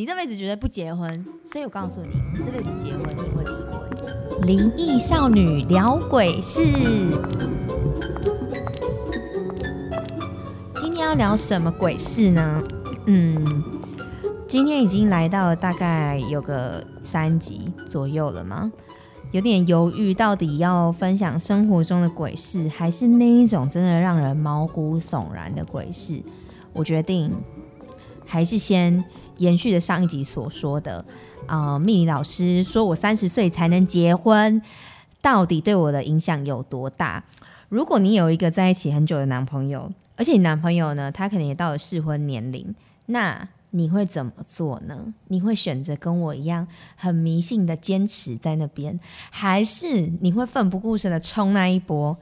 你这辈子绝对不结婚，所以我告诉你，你这辈子结婚你会离婚。灵异少女聊鬼事，今天要聊什么鬼事呢？嗯，今天已经来到了大概有个三集左右了吗？有点犹豫，到底要分享生活中的鬼事，还是那一种真的让人毛骨悚然的鬼事？我决定还是先。延续着上一集所说的，啊，蜜理老师说我三十岁才能结婚，到底对我的影响有多大？如果你有一个在一起很久的男朋友，而且你男朋友呢，他可能也到了适婚年龄，那你会怎么做呢？你会选择跟我一样很迷信的坚持在那边，还是你会奋不顾身的冲那一波？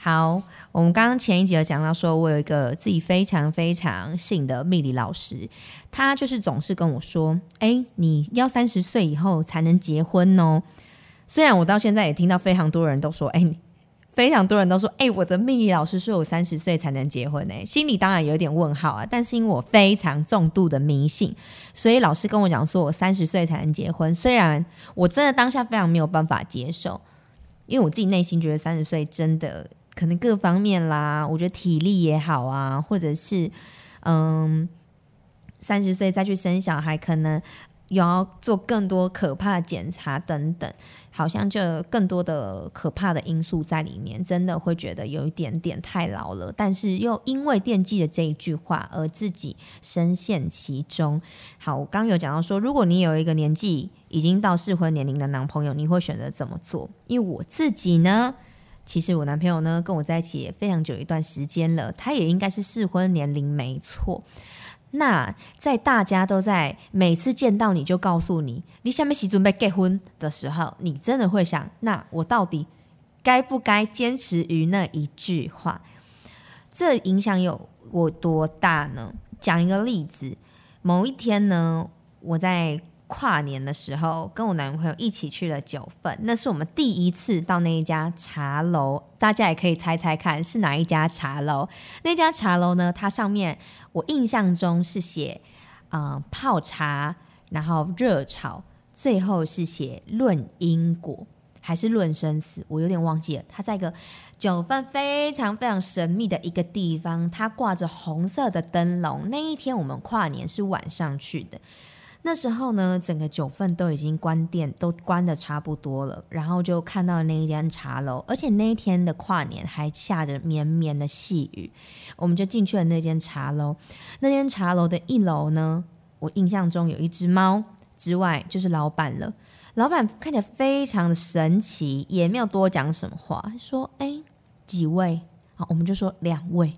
好，我们刚刚前一集有讲到，说我有一个自己非常非常信的命理老师，他就是总是跟我说：“哎，你要三十岁以后才能结婚哦。”虽然我到现在也听到非常多人都说：“哎，非常多人都说，哎，我的命理老师说我三十岁才能结婚。”哎，心里当然有点问号啊。但是因为我非常重度的迷信，所以老师跟我讲说我三十岁才能结婚。虽然我真的当下非常没有办法接受，因为我自己内心觉得三十岁真的。可能各方面啦，我觉得体力也好啊，或者是嗯，三十岁再去生小孩，可能有要做更多可怕的检查等等，好像就更多的可怕的因素在里面，真的会觉得有一点点太老了。但是又因为惦记的这一句话而自己深陷其中。好，我刚有讲到说，如果你有一个年纪已经到适婚年龄的男朋友，你会选择怎么做？因为我自己呢。其实我男朋友呢，跟我在一起也非常久一段时间了，他也应该是适婚年龄没错。那在大家都在每次见到你就告诉你你下面洗准备结婚的时候，你真的会想，那我到底该不该坚持于那一句话？这影响有我多大呢？讲一个例子，某一天呢，我在。跨年的时候，跟我男朋友一起去了九份，那是我们第一次到那一家茶楼。大家也可以猜猜看是哪一家茶楼？那家茶楼呢？它上面我印象中是写啊泡茶，然后热炒，最后是写论因果还是论生死？我有点忘记了。它在一个九份非常非常神秘的一个地方，它挂着红色的灯笼。那一天我们跨年是晚上去的。那时候呢，整个九份都已经关店，都关的差不多了。然后就看到那一间茶楼，而且那一天的跨年还下着绵绵的细雨。我们就进去了那间茶楼。那间茶楼的一楼呢，我印象中有一只猫，之外就是老板了。老板看起来非常的神奇，也没有多讲什么话，说：“哎，几位？”好，我们就说两位，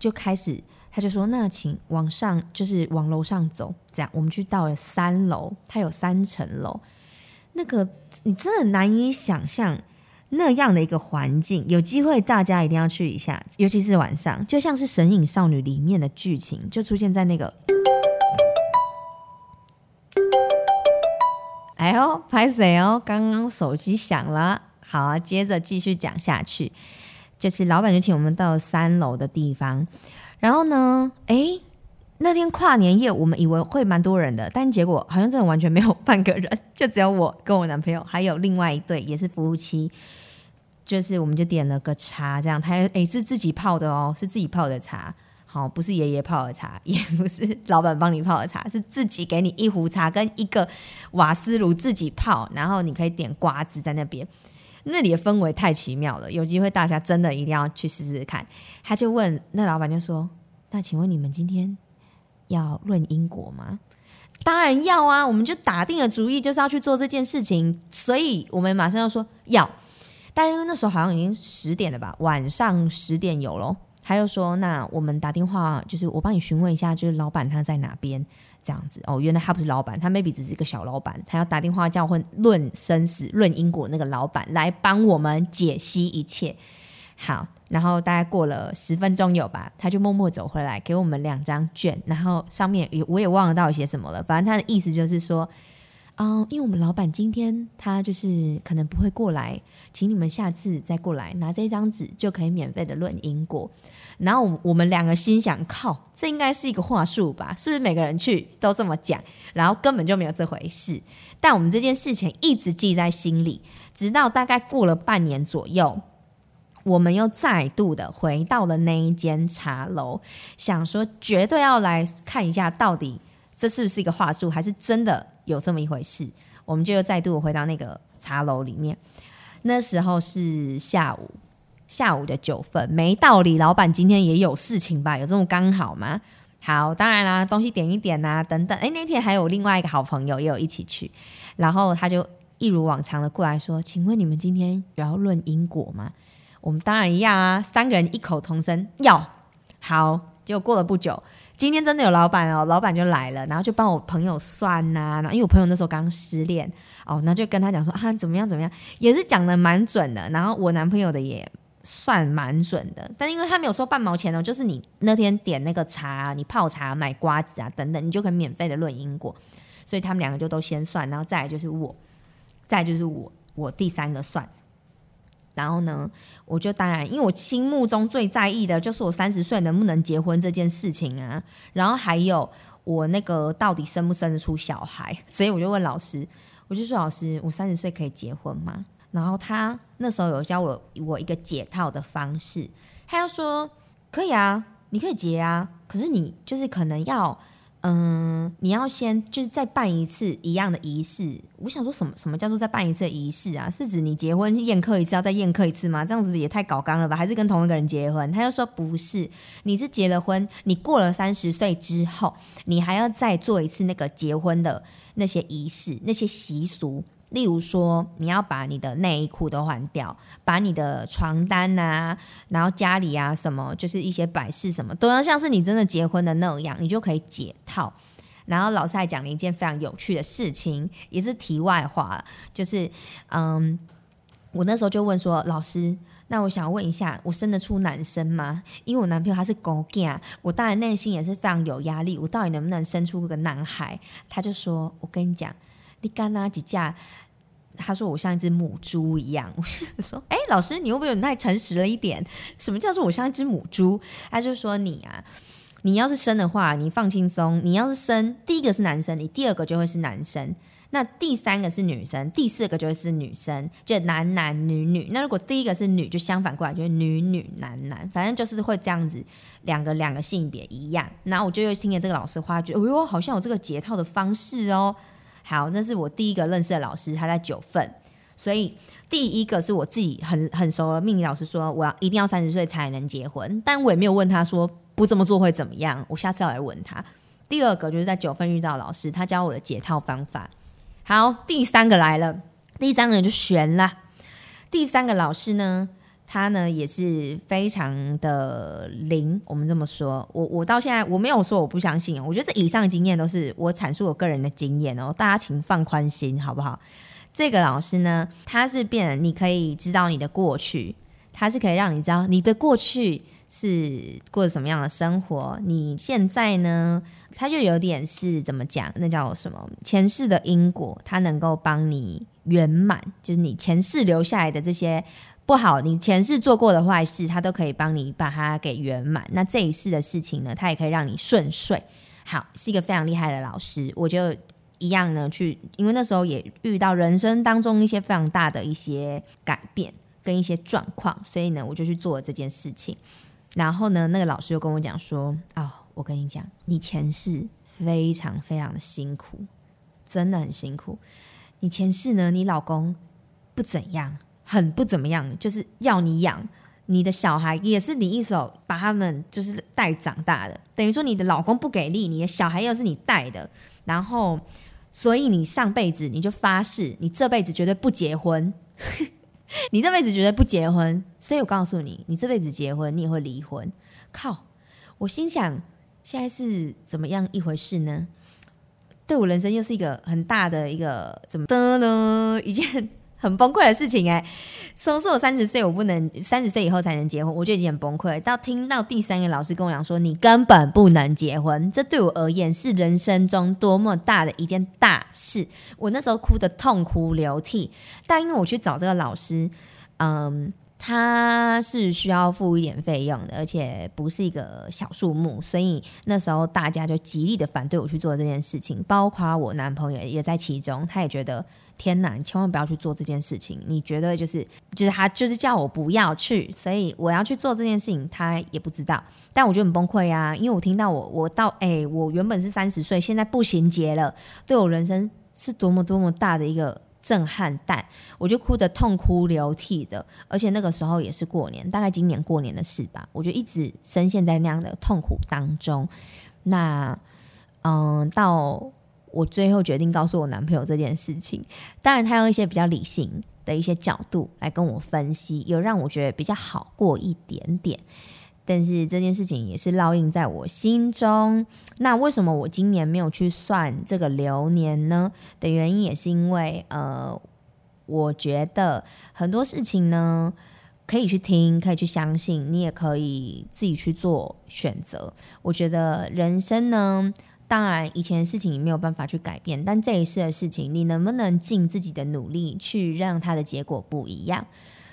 就开始。他就说：“那请往上，就是往楼上走。这样，我们去到了三楼，它有三层楼。那个你真的难以想象那样的一个环境。有机会大家一定要去一下，尤其是晚上，就像是《神隐少女》里面的剧情，就出现在那个……哎呦，拍谁哦？刚刚手机响了。好，接着继续讲下去。就是老板就请我们到三楼的地方。”然后呢？哎，那天跨年夜，我们以为会蛮多人的，但结果好像真的完全没有半个人，就只有我跟我男朋友，还有另外一对也是夫妻，就是我们就点了个茶，这样他哎是自己泡的哦，是自己泡的茶，好，不是爷爷泡的茶，也不是老板帮你泡的茶，是自己给你一壶茶跟一个瓦斯炉自己泡，然后你可以点瓜子在那边。那里的氛围太奇妙了，有机会大家真的一定要去试试看。他就问那老板就说：“那请问你们今天要论因果吗？”当然要啊，我们就打定了主意就是要去做这件事情，所以我们马上要说要。但因为那时候好像已经十点了吧，晚上十点有咯。他又说：“那我们打电话，就是我帮你询问一下，就是老板他在哪边。”这样子哦，原来他不是老板，他 maybe 只是一个小老板，他要打电话叫会论生死、论因果那个老板来帮我们解析一切。好，然后大概过了十分钟有吧，他就默默走回来给我们两张卷，然后上面也我也忘了到底写什么了，反正他的意思就是说，哦，因为我们老板今天他就是可能不会过来，请你们下次再过来拿这张纸就可以免费的论因果。然后我们两个心想，靠，这应该是一个话术吧？是不是每个人去都这么讲？然后根本就没有这回事。但我们这件事情一直记在心里，直到大概过了半年左右，我们又再度的回到了那一间茶楼，想说绝对要来看一下，到底这是不是一个话术，还是真的有这么一回事？我们就又再度回到那个茶楼里面。那时候是下午。下午的九分，没道理。老板今天也有事情吧？有这么刚好吗？好，当然啦，东西点一点呐，等等。哎，那天还有另外一个好朋友也有一起去，然后他就一如往常的过来说：“请问你们今天有要论因果吗？”我们当然一样啊，三个人异口同声要。好，结果过了不久，今天真的有老板哦，老板就来了，然后就帮我朋友算呐，然后因为我朋友那时候刚失恋哦，那就跟他讲说啊，怎么样怎么样，也是讲的蛮准的。然后我男朋友的也。算蛮准的，但因为他没有收半毛钱哦，就是你那天点那个茶，你泡茶买瓜子啊等等，你就可以免费的论因果，所以他们两个就都先算，然后再来就是我，再就是我，我第三个算，然后呢，我就当然因为我心目中最在意的就是我三十岁能不能结婚这件事情啊，然后还有我那个到底生不生得出小孩，所以我就问老师，我就说老师，我三十岁可以结婚吗？然后他那时候有教我我一个解套的方式，他要说可以啊，你可以结啊，可是你就是可能要，嗯，你要先就是再办一次一样的仪式。我想说什么什么叫做再办一次仪式啊？是指你结婚宴客一次要再宴客一次吗？这样子也太搞纲了吧？还是跟同一个人结婚？他又说不是，你是结了婚，你过了三十岁之后，你还要再做一次那个结婚的那些仪式、那些习俗。例如说，你要把你的内衣裤都换掉，把你的床单呐，然后家里啊什么，就是一些摆饰什么，都要像是你真的结婚的那样，你就可以解套。然后老师还讲了一件非常有趣的事情，也是题外话，就是嗯，我那时候就问说，老师，那我想问一下，我生得出男生吗？因为我男朋友他是狗干，我当然内心也是非常有压力，我到底能不能生出个男孩？他就说，我跟你讲。你干哪几架？他说我像一只母猪一样。我说，哎，老师，你会不会有太诚实了一点？什么叫做我像一只母猪？他就说你啊，你要是生的话，你放轻松。你要是生第一个是男生，你第二个就会是男生。那第三个是女生，第四个就会是女生，就男男女女。那如果第一个是女，就相反过来就是女女男男，反正就是会这样子，两个两个性别一样。然后我就又听见这个老师话，觉得哎呦，好像有这个解套的方式哦。好，那是我第一个认识的老师，他在九份，所以第一个是我自己很很熟的命理老师说，我要一定要三十岁才能结婚，但我也没有问他说不这么做会怎么样，我下次要来问他。第二个就是在九份遇到老师，他教我的解套方法。好，第三个来了，第三个人就悬了。第三个老师呢？他呢也是非常的灵，我们这么说，我我到现在我没有说我不相信，我觉得这以上经验都是我阐述我个人的经验哦，大家请放宽心好不好？这个老师呢，他是变，你可以知道你的过去，他是可以让你知道你的过去是过什么样的生活，你现在呢，他就有点是怎么讲，那叫什么前世的因果，他能够帮你圆满，就是你前世留下来的这些。不好，你前世做过的坏事，他都可以帮你把它给圆满。那这一世的事情呢，他也可以让你顺遂。好，是一个非常厉害的老师。我就一样呢，去，因为那时候也遇到人生当中一些非常大的一些改变跟一些状况，所以呢，我就去做了这件事情。然后呢，那个老师又跟我讲说：“哦，我跟你讲，你前世非常非常的辛苦，真的很辛苦。你前世呢，你老公不怎样。”很不怎么样，就是要你养你的小孩，也是你一手把他们就是带长大的。等于说你的老公不给力，你的小孩又是你带的，然后所以你上辈子你就发誓，你这辈子绝对不结婚，你这辈子绝对不结婚。所以我告诉你，你这辈子结婚，你也会离婚。靠！我心想，现在是怎么样一回事呢？对我人生又是一个很大的一个怎么的呢？一件。很崩溃的事情哎。说说我三十岁我不能，三十岁以后才能结婚，我就已经很崩溃。到听到第三个老师跟我讲说你根本不能结婚，这对我而言是人生中多么大的一件大事。我那时候哭得痛哭流涕，但因为我去找这个老师，嗯。他是需要付一点费用的，而且不是一个小数目，所以那时候大家就极力的反对我去做这件事情，包括我男朋友也在其中，他也觉得天哪，你千万不要去做这件事情，你觉得就是就是他就是叫我不要去，所以我要去做这件事情，他也不知道，但我觉得很崩溃啊，因为我听到我我到哎，我原本是三十岁，现在步行节了，对我人生是多么多么大的一个。震撼弹，我就哭得痛哭流涕的，而且那个时候也是过年，大概今年过年的事吧，我就一直深陷在那样的痛苦当中。那，嗯，到我最后决定告诉我男朋友这件事情，当然他用一些比较理性的一些角度来跟我分析，有让我觉得比较好过一点点。但是这件事情也是烙印在我心中。那为什么我今年没有去算这个流年呢？的原因也是因为，呃，我觉得很多事情呢，可以去听，可以去相信，你也可以自己去做选择。我觉得人生呢，当然以前的事情你没有办法去改变，但这一次的事情，你能不能尽自己的努力去让它的结果不一样？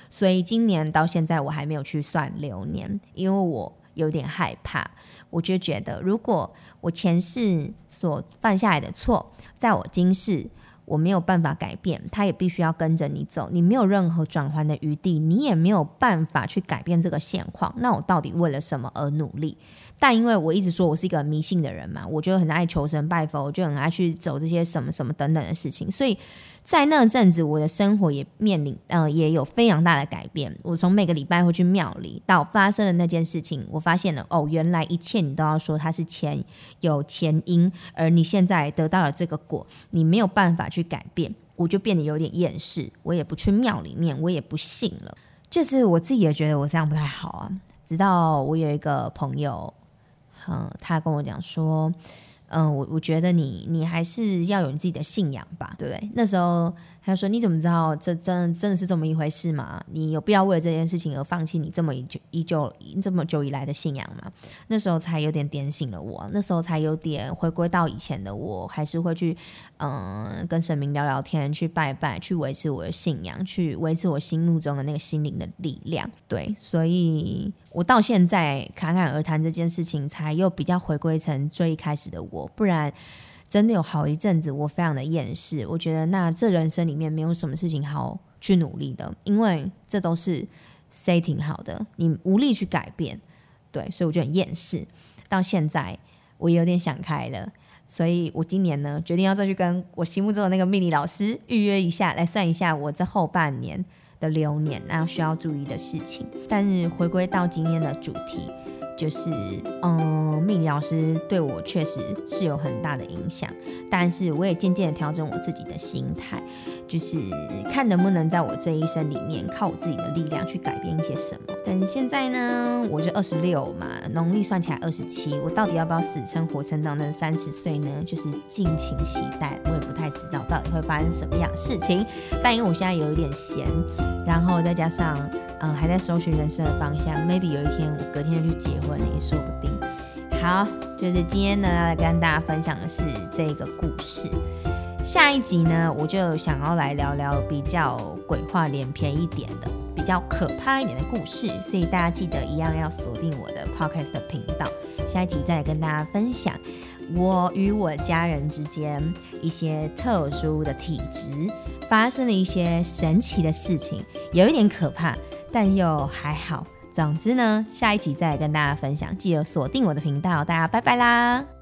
所以今年到现在我还没有去算流年，因为我有点害怕。我就觉得，如果我前世所犯下来的错，在我今世我没有办法改变，他也必须要跟着你走，你没有任何转换的余地，你也没有办法去改变这个现况。那我到底为了什么而努力？但因为我一直说我是一个迷信的人嘛，我就很爱求神拜佛，我就很爱去走这些什么什么等等的事情，所以。在那阵子，我的生活也面临，呃，也有非常大的改变。我从每个礼拜会去庙里，到发生的那件事情，我发现了，哦，原来一切你都要说它是前有前因，而你现在得到了这个果，你没有办法去改变，我就变得有点厌世，我也不去庙里面，我也不信了。就是我自己也觉得我这样不太好啊。直到我有一个朋友，嗯，他跟我讲说。嗯，我我觉得你你还是要有你自己的信仰吧，对不对？那时候他说：“你怎么知道这真真的是这么一回事吗？你有必要为了这件事情而放弃你这么一久、依旧这么久以来的信仰吗？”那时候才有点点醒了我，那时候才有点回归到以前的我，还是会去嗯跟神明聊聊天，去拜拜，去维持我的信仰，去维持我心目中的那个心灵的力量。对，所以。我到现在侃侃而谈这件事情，才又比较回归成最一开始的我。不然，真的有好一阵子，我非常的厌世。我觉得那这人生里面没有什么事情好去努力的，因为这都是 setting 好的，你无力去改变。对，所以我就很厌世。到现在，我有点想开了，所以我今年呢，决定要再去跟我心目中的那个命理老师预约一下，来算一下我这后半年。的流年，然后需要注意的事情。但是回归到今天的主题，就是嗯，命理老师对我确实是有很大的影响，但是我也渐渐的调整我自己的心态。就是看能不能在我这一生里面靠我自己的力量去改变一些什么。但是现在呢，我是二十六嘛，农历算起来二十七，我到底要不要死撑活撑到那三十岁呢？就是敬请期待，我也不太知道到底会发生什么样的事情。但因为我现在有一点闲，然后再加上嗯还在搜寻人生的方向，maybe 有一天我隔天就去结婚了也说不定。好，就是今天呢要来跟大家分享的是这个故事。下一集呢，我就想要来聊聊比较鬼话连篇一点的、比较可怕一点的故事，所以大家记得一样要锁定我的 podcast 频道。下一集再跟大家分享我与我家人之间一些特殊的体质发生了一些神奇的事情，有一点可怕，但又还好。总之呢，下一集再跟大家分享，记得锁定我的频道。大家拜拜啦！